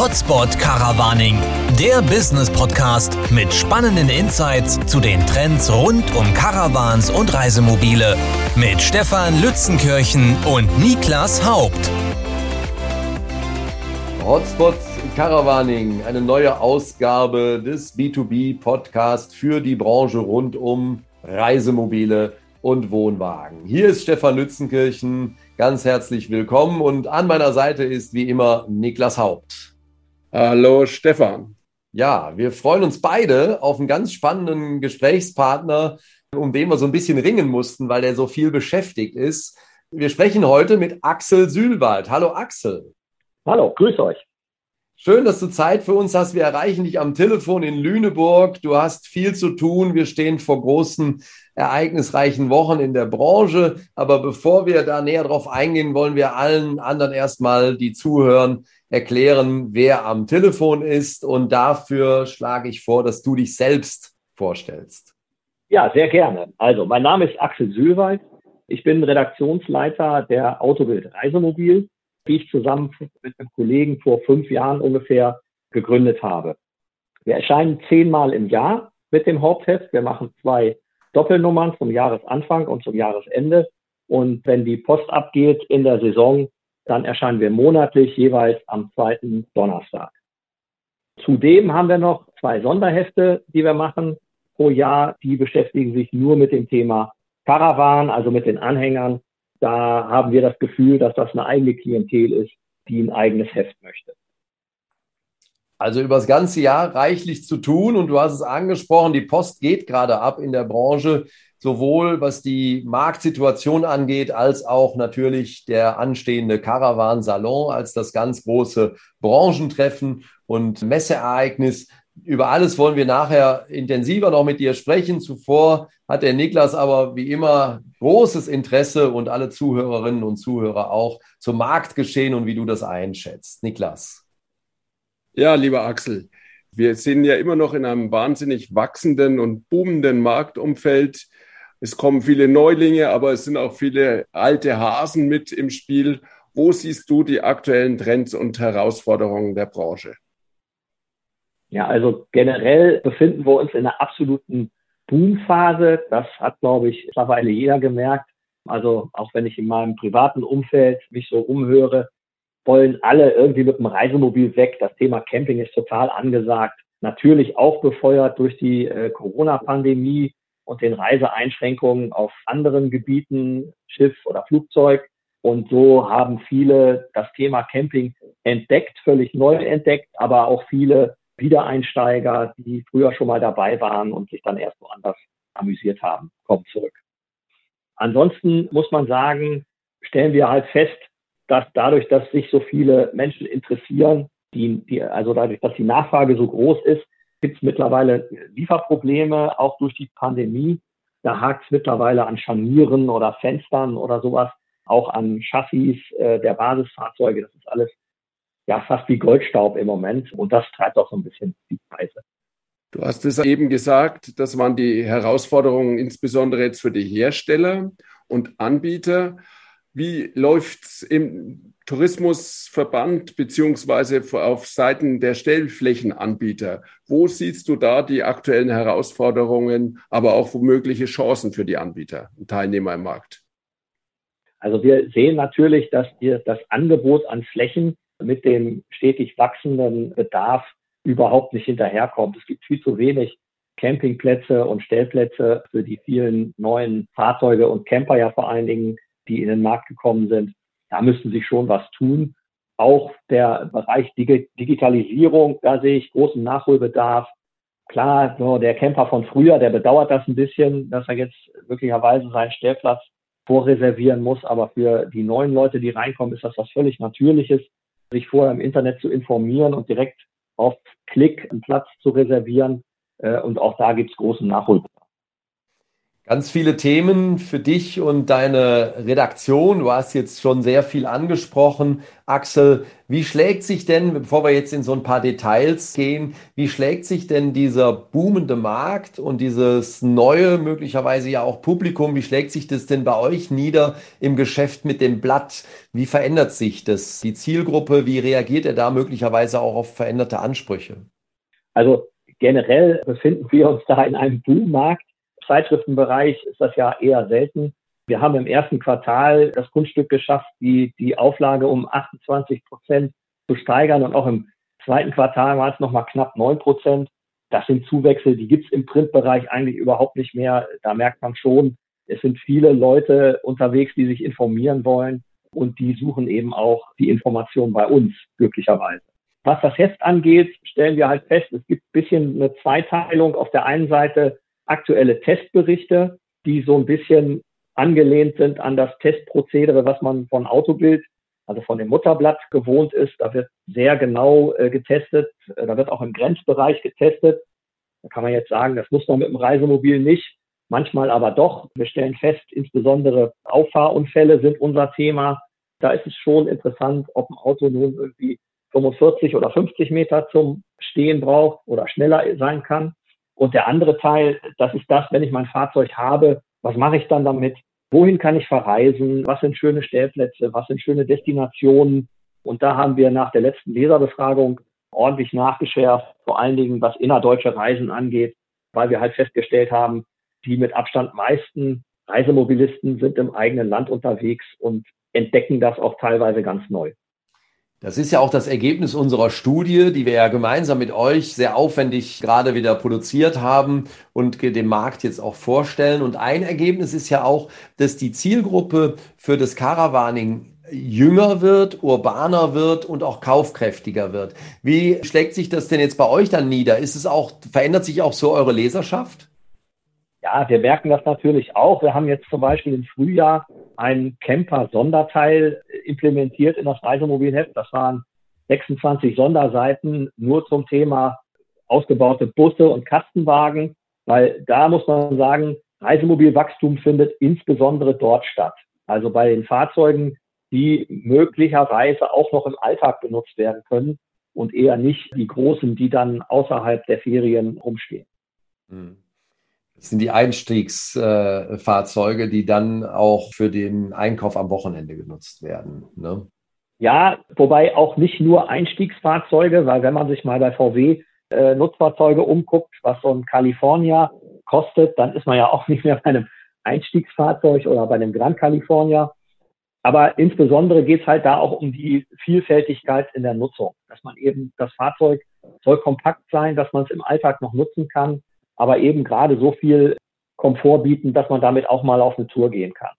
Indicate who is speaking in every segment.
Speaker 1: Hotspot Caravaning, der Business Podcast mit spannenden Insights zu den Trends rund um Caravans und Reisemobile mit Stefan Lützenkirchen und Niklas Haupt.
Speaker 2: Hotspot Caravaning, eine neue Ausgabe des B2B Podcasts für die Branche rund um Reisemobile und Wohnwagen. Hier ist Stefan Lützenkirchen. Ganz herzlich willkommen und an meiner Seite ist wie immer Niklas Haupt.
Speaker 3: Hallo Stefan.
Speaker 2: Ja, wir freuen uns beide auf einen ganz spannenden Gesprächspartner, um den wir so ein bisschen ringen mussten, weil er so viel beschäftigt ist. Wir sprechen heute mit Axel Sühlwald. Hallo Axel.
Speaker 4: Hallo, grüß euch.
Speaker 2: Schön, dass du Zeit für uns hast. Wir erreichen dich am Telefon in Lüneburg. Du hast viel zu tun. Wir stehen vor großen, ereignisreichen Wochen in der Branche. Aber bevor wir da näher drauf eingehen, wollen wir allen anderen erstmal, die zuhören, erklären, wer am Telefon ist. Und dafür schlage ich vor, dass du dich selbst vorstellst.
Speaker 4: Ja, sehr gerne. Also, mein Name ist Axel Sühlwald. Ich bin Redaktionsleiter der Autobild Reisemobil die ich zusammen mit einem Kollegen vor fünf Jahren ungefähr gegründet habe. Wir erscheinen zehnmal im Jahr mit dem Hauptheft. Wir machen zwei Doppelnummern zum Jahresanfang und zum Jahresende. Und wenn die Post abgeht in der Saison, dann erscheinen wir monatlich jeweils am zweiten Donnerstag. Zudem haben wir noch zwei Sonderhefte, die wir machen pro Jahr. Die beschäftigen sich nur mit dem Thema Caravan, also mit den Anhängern da haben wir das Gefühl, dass das eine eigene Klientel ist, die ein eigenes Heft möchte.
Speaker 2: Also über das ganze Jahr reichlich zu tun und du hast es angesprochen, die Post geht gerade ab in der Branche, sowohl was die Marktsituation angeht, als auch natürlich der anstehende Caravan Salon als das ganz große Branchentreffen und Messeereignis. Über alles wollen wir nachher intensiver noch mit dir sprechen. Zuvor hat der Niklas aber wie immer großes Interesse und alle Zuhörerinnen und Zuhörer auch zum Marktgeschehen und wie du das einschätzt. Niklas.
Speaker 3: Ja, lieber Axel, wir sind ja immer noch in einem wahnsinnig wachsenden und boomenden Marktumfeld. Es kommen viele Neulinge, aber es sind auch viele alte Hasen mit im Spiel. Wo siehst du die aktuellen Trends und Herausforderungen der Branche?
Speaker 4: Ja, also generell befinden wir uns in einer absoluten Boomphase. Das hat, glaube ich, mittlerweile jeder gemerkt. Also auch wenn ich in meinem privaten Umfeld mich so umhöre, wollen alle irgendwie mit dem Reisemobil weg. Das Thema Camping ist total angesagt. Natürlich auch befeuert durch die äh, Corona-Pandemie und den Reiseeinschränkungen auf anderen Gebieten, Schiff oder Flugzeug. Und so haben viele das Thema Camping entdeckt, völlig neu entdeckt, aber auch viele Wiedereinsteiger, die früher schon mal dabei waren und sich dann erst woanders amüsiert haben, kommen zurück. Ansonsten muss man sagen, stellen wir halt fest, dass dadurch, dass sich so viele Menschen interessieren, die, die, also dadurch, dass die Nachfrage so groß ist, gibt es mittlerweile Lieferprobleme, auch durch die Pandemie. Da hakt es mittlerweile an Scharnieren oder Fenstern oder sowas, auch an Chassis äh, der Basisfahrzeuge. Das ist alles ja fast wie Goldstaub im Moment. Und das treibt auch so ein bisschen die Preise.
Speaker 3: Du hast es eben gesagt, das waren die Herausforderungen insbesondere jetzt für die Hersteller und Anbieter. Wie läuft es im Tourismusverband beziehungsweise auf Seiten der Stellflächenanbieter? Wo siehst du da die aktuellen Herausforderungen, aber auch womögliche Chancen für die Anbieter und Teilnehmer im Markt?
Speaker 4: Also wir sehen natürlich, dass wir das Angebot an Flächen mit dem stetig wachsenden Bedarf überhaupt nicht hinterherkommt. Es gibt viel zu wenig Campingplätze und Stellplätze für die vielen neuen Fahrzeuge und Camper ja vor allen Dingen, die in den Markt gekommen sind. Da müsste sich schon was tun. Auch der Bereich Digitalisierung, da sehe ich großen Nachholbedarf. Klar, der Camper von früher, der bedauert das ein bisschen, dass er jetzt möglicherweise seinen Stellplatz vorreservieren muss. Aber für die neuen Leute, die reinkommen, ist das was völlig Natürliches sich vorher im Internet zu informieren und direkt auf Klick einen Platz zu reservieren. Äh, und auch da gibt es großen Nachholbedarf.
Speaker 2: Ganz viele Themen für dich und deine Redaktion. Du hast jetzt schon sehr viel angesprochen. Axel, wie schlägt sich denn, bevor wir jetzt in so ein paar Details gehen, wie schlägt sich denn dieser boomende Markt und dieses neue, möglicherweise ja auch Publikum, wie schlägt sich das denn bei euch nieder im Geschäft mit dem Blatt? Wie verändert sich das? Die Zielgruppe, wie reagiert er da möglicherweise auch auf veränderte Ansprüche?
Speaker 4: Also generell befinden wir uns da in einem Boommarkt Zeitschriftenbereich ist das ja eher selten. Wir haben im ersten Quartal das Kunststück geschafft, die, die Auflage um 28 Prozent zu steigern und auch im zweiten Quartal war es nochmal knapp 9 Prozent. Das sind Zuwächse, die gibt es im Printbereich eigentlich überhaupt nicht mehr. Da merkt man schon, es sind viele Leute unterwegs, die sich informieren wollen und die suchen eben auch die Informationen bei uns, glücklicherweise. Was das Heft angeht, stellen wir halt fest, es gibt ein bisschen eine Zweiteilung. Auf der einen Seite aktuelle Testberichte, die so ein bisschen angelehnt sind an das Testprozedere, was man von Autobild, also von dem Mutterblatt gewohnt ist. Da wird sehr genau äh, getestet. Äh, da wird auch im Grenzbereich getestet. Da kann man jetzt sagen, das muss man mit dem Reisemobil nicht. Manchmal aber doch. Wir stellen fest, insbesondere Auffahrunfälle sind unser Thema. Da ist es schon interessant, ob ein Auto nun irgendwie 45 oder 50 Meter zum Stehen braucht oder schneller sein kann. Und der andere Teil, das ist das, wenn ich mein Fahrzeug habe, was mache ich dann damit? Wohin kann ich verreisen? Was sind schöne Stellplätze? Was sind schöne Destinationen? Und da haben wir nach der letzten Leserbefragung ordentlich nachgeschärft, vor allen Dingen was innerdeutsche Reisen angeht, weil wir halt festgestellt haben, die mit Abstand meisten Reisemobilisten sind im eigenen Land unterwegs und entdecken das auch teilweise ganz neu.
Speaker 2: Das ist ja auch das Ergebnis unserer Studie, die wir ja gemeinsam mit euch sehr aufwendig gerade wieder produziert haben und dem Markt jetzt auch vorstellen. Und ein Ergebnis ist ja auch, dass die Zielgruppe für das Caravaning jünger wird, urbaner wird und auch kaufkräftiger wird. Wie schlägt sich das denn jetzt bei euch dann nieder? Ist es auch, verändert sich auch so eure Leserschaft?
Speaker 4: Ja, wir merken das natürlich auch. Wir haben jetzt zum Beispiel im Frühjahr ein Camper-Sonderteil implementiert in das Reisemobilheft. Das waren 26 Sonderseiten nur zum Thema ausgebaute Busse und Kastenwagen, weil da muss man sagen, Reisemobilwachstum findet insbesondere dort statt. Also bei den Fahrzeugen, die möglicherweise auch noch im Alltag benutzt werden können und eher nicht die großen, die dann außerhalb der Ferien rumstehen.
Speaker 2: Hm. Sind die Einstiegsfahrzeuge, die dann auch für den Einkauf am Wochenende genutzt werden. Ne?
Speaker 4: Ja, wobei auch nicht nur Einstiegsfahrzeuge, weil wenn man sich mal bei VW äh, Nutzfahrzeuge umguckt, was so ein California kostet, dann ist man ja auch nicht mehr bei einem Einstiegsfahrzeug oder bei einem Grand California. Aber insbesondere geht es halt da auch um die Vielfältigkeit in der Nutzung, dass man eben das Fahrzeug soll kompakt sein, dass man es im Alltag noch nutzen kann aber eben gerade so viel Komfort bieten, dass man damit auch mal auf eine Tour gehen kann.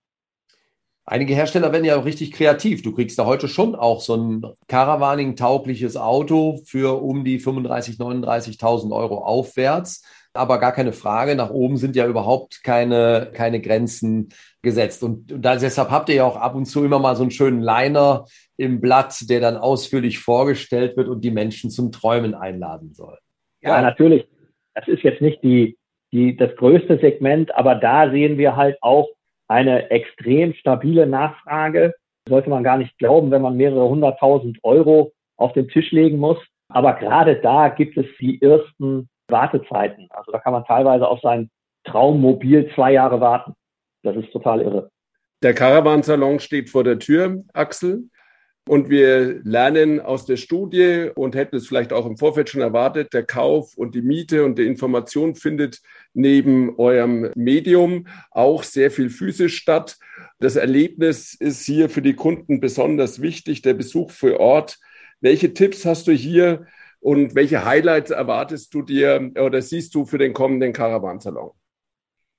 Speaker 2: Einige Hersteller werden ja auch richtig kreativ. Du kriegst da heute schon auch so ein Caravaning-taugliches Auto für um die 35.000, 39.000 Euro aufwärts. Aber gar keine Frage, nach oben sind ja überhaupt keine, keine Grenzen gesetzt. Und, deshalb habt ihr ja auch ab und zu immer mal so einen schönen Liner im Blatt, der dann ausführlich vorgestellt wird und die Menschen zum Träumen einladen soll.
Speaker 4: Ja, ja natürlich. Das ist jetzt nicht die, die, das größte Segment, aber da sehen wir halt auch eine extrem stabile Nachfrage. Sollte man gar nicht glauben, wenn man mehrere hunderttausend Euro auf den Tisch legen muss. Aber gerade da gibt es die ersten Wartezeiten. Also da kann man teilweise auf sein Traummobil zwei Jahre warten. Das ist total irre.
Speaker 3: Der Caravansalon steht vor der Tür, Axel. Und wir lernen aus der Studie und hätten es vielleicht auch im Vorfeld schon erwartet, der Kauf und die Miete und die Information findet neben eurem Medium auch sehr viel physisch statt. Das Erlebnis ist hier für die Kunden besonders wichtig, der Besuch vor Ort. Welche Tipps hast du hier und welche Highlights erwartest du dir oder siehst du für den kommenden Caravansalon?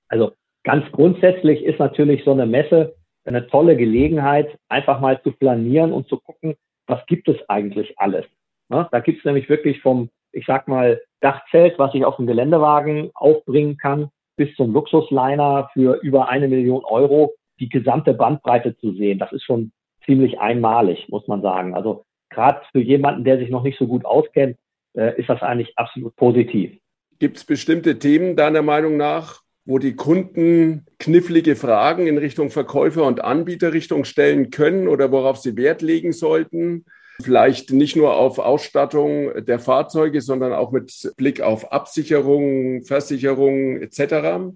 Speaker 4: Also ganz grundsätzlich ist natürlich so eine Messe eine tolle Gelegenheit, einfach mal zu planieren und zu gucken, was gibt es eigentlich alles. Ja, da gibt es nämlich wirklich vom, ich sag mal, Dachzelt, was ich auf dem Geländewagen aufbringen kann, bis zum Luxusliner für über eine Million Euro die gesamte Bandbreite zu sehen. Das ist schon ziemlich einmalig, muss man sagen. Also gerade für jemanden, der sich noch nicht so gut auskennt, äh, ist das eigentlich absolut positiv.
Speaker 3: Gibt es bestimmte Themen deiner Meinung nach, wo die Kunden knifflige Fragen in Richtung Verkäufer und Anbieterrichtung stellen können oder worauf sie Wert legen sollten. Vielleicht nicht nur auf Ausstattung der Fahrzeuge, sondern auch mit Blick auf Absicherung, Versicherung etc.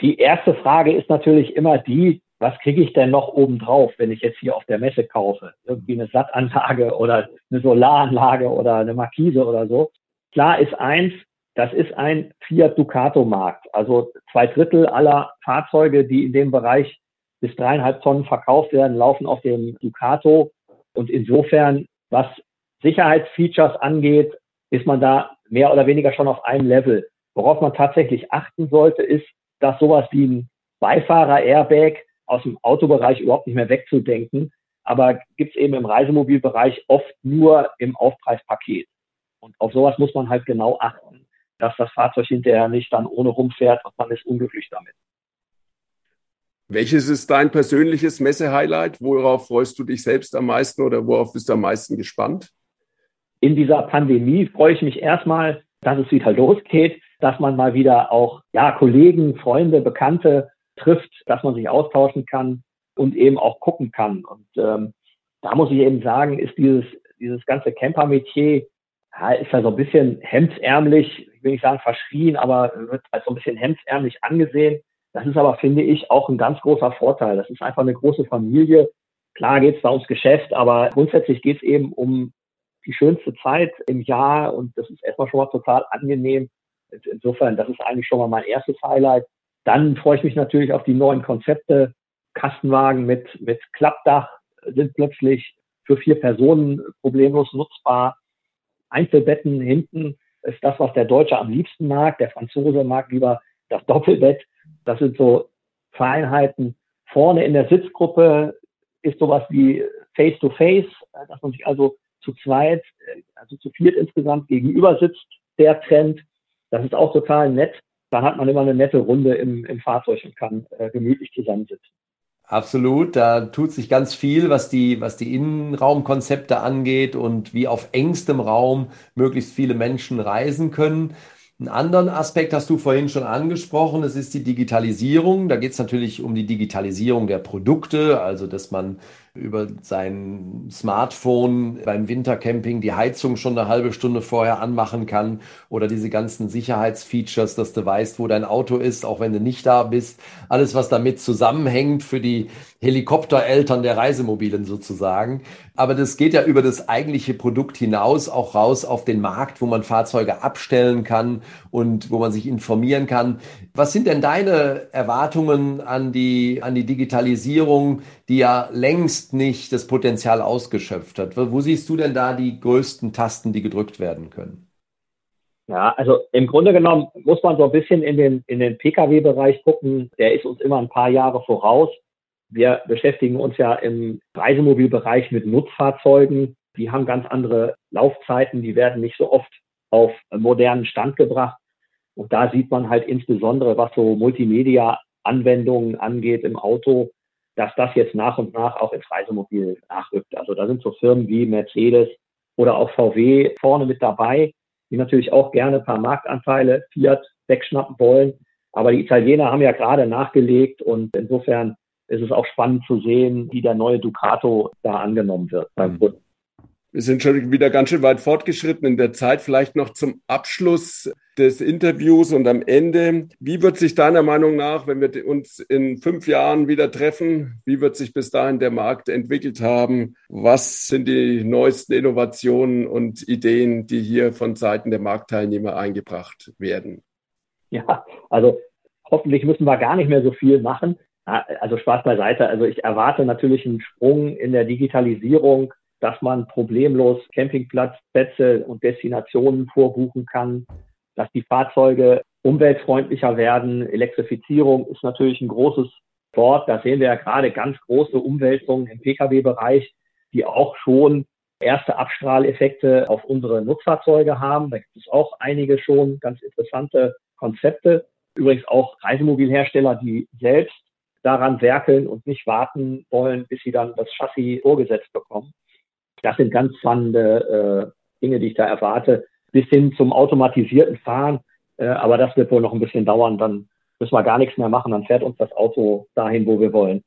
Speaker 4: Die erste Frage ist natürlich immer die, was kriege ich denn noch obendrauf, wenn ich jetzt hier auf der Messe kaufe? Irgendwie eine Sattanlage oder eine Solaranlage oder eine Markise oder so. Klar ist eins, das ist ein Fiat Ducato Markt. Also zwei Drittel aller Fahrzeuge, die in dem Bereich bis dreieinhalb Tonnen verkauft werden, laufen auf dem Ducato. Und insofern, was Sicherheitsfeatures angeht, ist man da mehr oder weniger schon auf einem Level. Worauf man tatsächlich achten sollte, ist, dass sowas wie ein Beifahrer-Airbag aus dem Autobereich überhaupt nicht mehr wegzudenken, aber gibt es eben im Reisemobilbereich oft nur im Aufpreispaket. Und auf sowas muss man halt genau achten, dass das Fahrzeug hinterher nicht dann ohne rumfährt und man ist unglücklich damit.
Speaker 3: Welches ist dein persönliches Messe-Highlight? Worauf freust du dich selbst am meisten oder worauf bist du am meisten gespannt?
Speaker 4: In dieser Pandemie freue ich mich erstmal, dass es wieder losgeht, dass man mal wieder auch ja, Kollegen, Freunde, Bekannte trifft, dass man sich austauschen kann und eben auch gucken kann. Und ähm, da muss ich eben sagen, ist dieses, dieses ganze Camper-Metier, ja, ist ja so ein bisschen hemdsärmlich, ich will nicht sagen verschrien, aber wird als so ein bisschen hemdsärmlich angesehen. Das ist aber, finde ich, auch ein ganz großer Vorteil. Das ist einfach eine große Familie. Klar geht es da ums Geschäft, aber grundsätzlich geht es eben um die schönste Zeit im Jahr und das ist erstmal schon mal total angenehm. Insofern, das ist eigentlich schon mal mein erstes Highlight. Dann freue ich mich natürlich auf die neuen Konzepte. Kastenwagen mit, mit Klappdach sind plötzlich für vier Personen problemlos nutzbar. Einzelbetten hinten ist das, was der Deutsche am liebsten mag. Der Franzose mag lieber das Doppelbett. Das sind so Feinheiten. Vorne in der Sitzgruppe ist sowas wie Face-to-Face, -face, dass man sich also zu zweit, also zu viert insgesamt gegenüber sitzt. Der Trend, das ist auch total nett dann hat man immer eine nette Runde im, im Fahrzeug und kann äh, gemütlich zusammensitzen.
Speaker 2: Absolut, da tut sich ganz viel, was die, was die Innenraumkonzepte angeht und wie auf engstem Raum möglichst viele Menschen reisen können. Einen anderen Aspekt hast du vorhin schon angesprochen, es ist die Digitalisierung. Da geht es natürlich um die Digitalisierung der Produkte, also dass man über sein Smartphone beim Wintercamping die Heizung schon eine halbe Stunde vorher anmachen kann oder diese ganzen Sicherheitsfeatures, dass du weißt, wo dein Auto ist, auch wenn du nicht da bist. Alles, was damit zusammenhängt für die Helikoptereltern der Reisemobilen sozusagen. Aber das geht ja über das eigentliche Produkt hinaus auch raus auf den Markt, wo man Fahrzeuge abstellen kann und wo man sich informieren kann. Was sind denn deine Erwartungen an die, an die Digitalisierung, die ja längst nicht das Potenzial ausgeschöpft hat? Wo siehst du denn da die größten Tasten, die gedrückt werden können?
Speaker 4: Ja, also im Grunde genommen muss man so ein bisschen in den, in den Pkw-Bereich gucken. Der ist uns immer ein paar Jahre voraus. Wir beschäftigen uns ja im Reisemobilbereich mit Nutzfahrzeugen. Die haben ganz andere Laufzeiten. Die werden nicht so oft auf modernen Stand gebracht. Und da sieht man halt insbesondere, was so Multimedia-Anwendungen angeht im Auto, dass das jetzt nach und nach auch ins Reisemobil nachrückt. Also da sind so Firmen wie Mercedes oder auch VW vorne mit dabei, die natürlich auch gerne ein paar Marktanteile Fiat wegschnappen wollen. Aber die Italiener haben ja gerade nachgelegt und insofern ist es auch spannend zu sehen, wie der neue Ducato da angenommen wird beim mhm. Kunden.
Speaker 3: Wir sind schon wieder ganz schön weit fortgeschritten in der Zeit. Vielleicht noch zum Abschluss des Interviews und am Ende. Wie wird sich deiner Meinung nach, wenn wir uns in fünf Jahren wieder treffen, wie wird sich bis dahin der Markt entwickelt haben? Was sind die neuesten Innovationen und Ideen, die hier von Seiten der Marktteilnehmer eingebracht werden?
Speaker 4: Ja, also hoffentlich müssen wir gar nicht mehr so viel machen. Also Spaß beiseite. Also ich erwarte natürlich einen Sprung in der Digitalisierung dass man problemlos Campingplatzplätze und Destinationen vorbuchen kann, dass die Fahrzeuge umweltfreundlicher werden. Elektrifizierung ist natürlich ein großes Wort. Da sehen wir ja gerade ganz große Umwälzungen im Pkw-Bereich, die auch schon erste Abstrahleffekte auf unsere Nutzfahrzeuge haben. Da gibt es auch einige schon ganz interessante Konzepte. Übrigens auch Reisemobilhersteller, die selbst daran werkeln und nicht warten wollen, bis sie dann das Chassis vorgesetzt bekommen. Das sind ganz spannende äh, Dinge, die ich da erwarte, bis hin zum automatisierten Fahren. Äh, aber das wird wohl noch ein bisschen dauern, dann müssen wir gar nichts mehr machen, dann fährt uns das Auto dahin, wo wir wollen.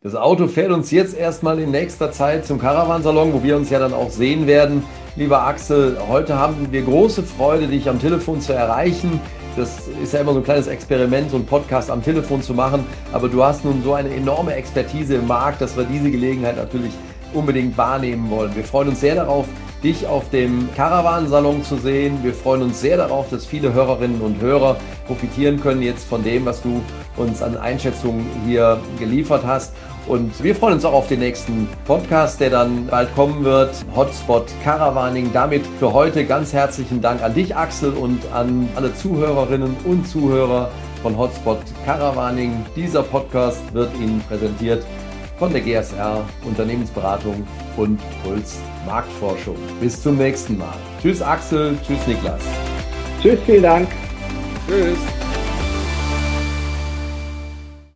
Speaker 2: Das Auto fährt uns jetzt erstmal in nächster Zeit zum Caravansalon, wo wir uns ja dann auch sehen werden. Lieber Axel, heute haben wir große Freude, dich am Telefon zu erreichen. Das ist ja immer so ein kleines Experiment, so einen Podcast am Telefon zu machen. Aber du hast nun so eine enorme Expertise im Markt, dass wir diese Gelegenheit natürlich unbedingt wahrnehmen wollen. Wir freuen uns sehr darauf, dich auf dem Caravan-Salon zu sehen. Wir freuen uns sehr darauf, dass viele Hörerinnen und Hörer profitieren können jetzt von dem, was du uns an Einschätzungen hier geliefert hast. Und wir freuen uns auch auf den nächsten Podcast, der dann bald kommen wird. Hotspot Caravaning. Damit für heute ganz herzlichen Dank an dich, Axel, und an alle Zuhörerinnen und Zuhörer von Hotspot Caravaning. Dieser Podcast wird Ihnen präsentiert von der GSR Unternehmensberatung und Puls Marktforschung. Bis zum nächsten Mal. Tschüss Axel, tschüss Niklas.
Speaker 4: Tschüss, vielen Dank.
Speaker 3: Tschüss.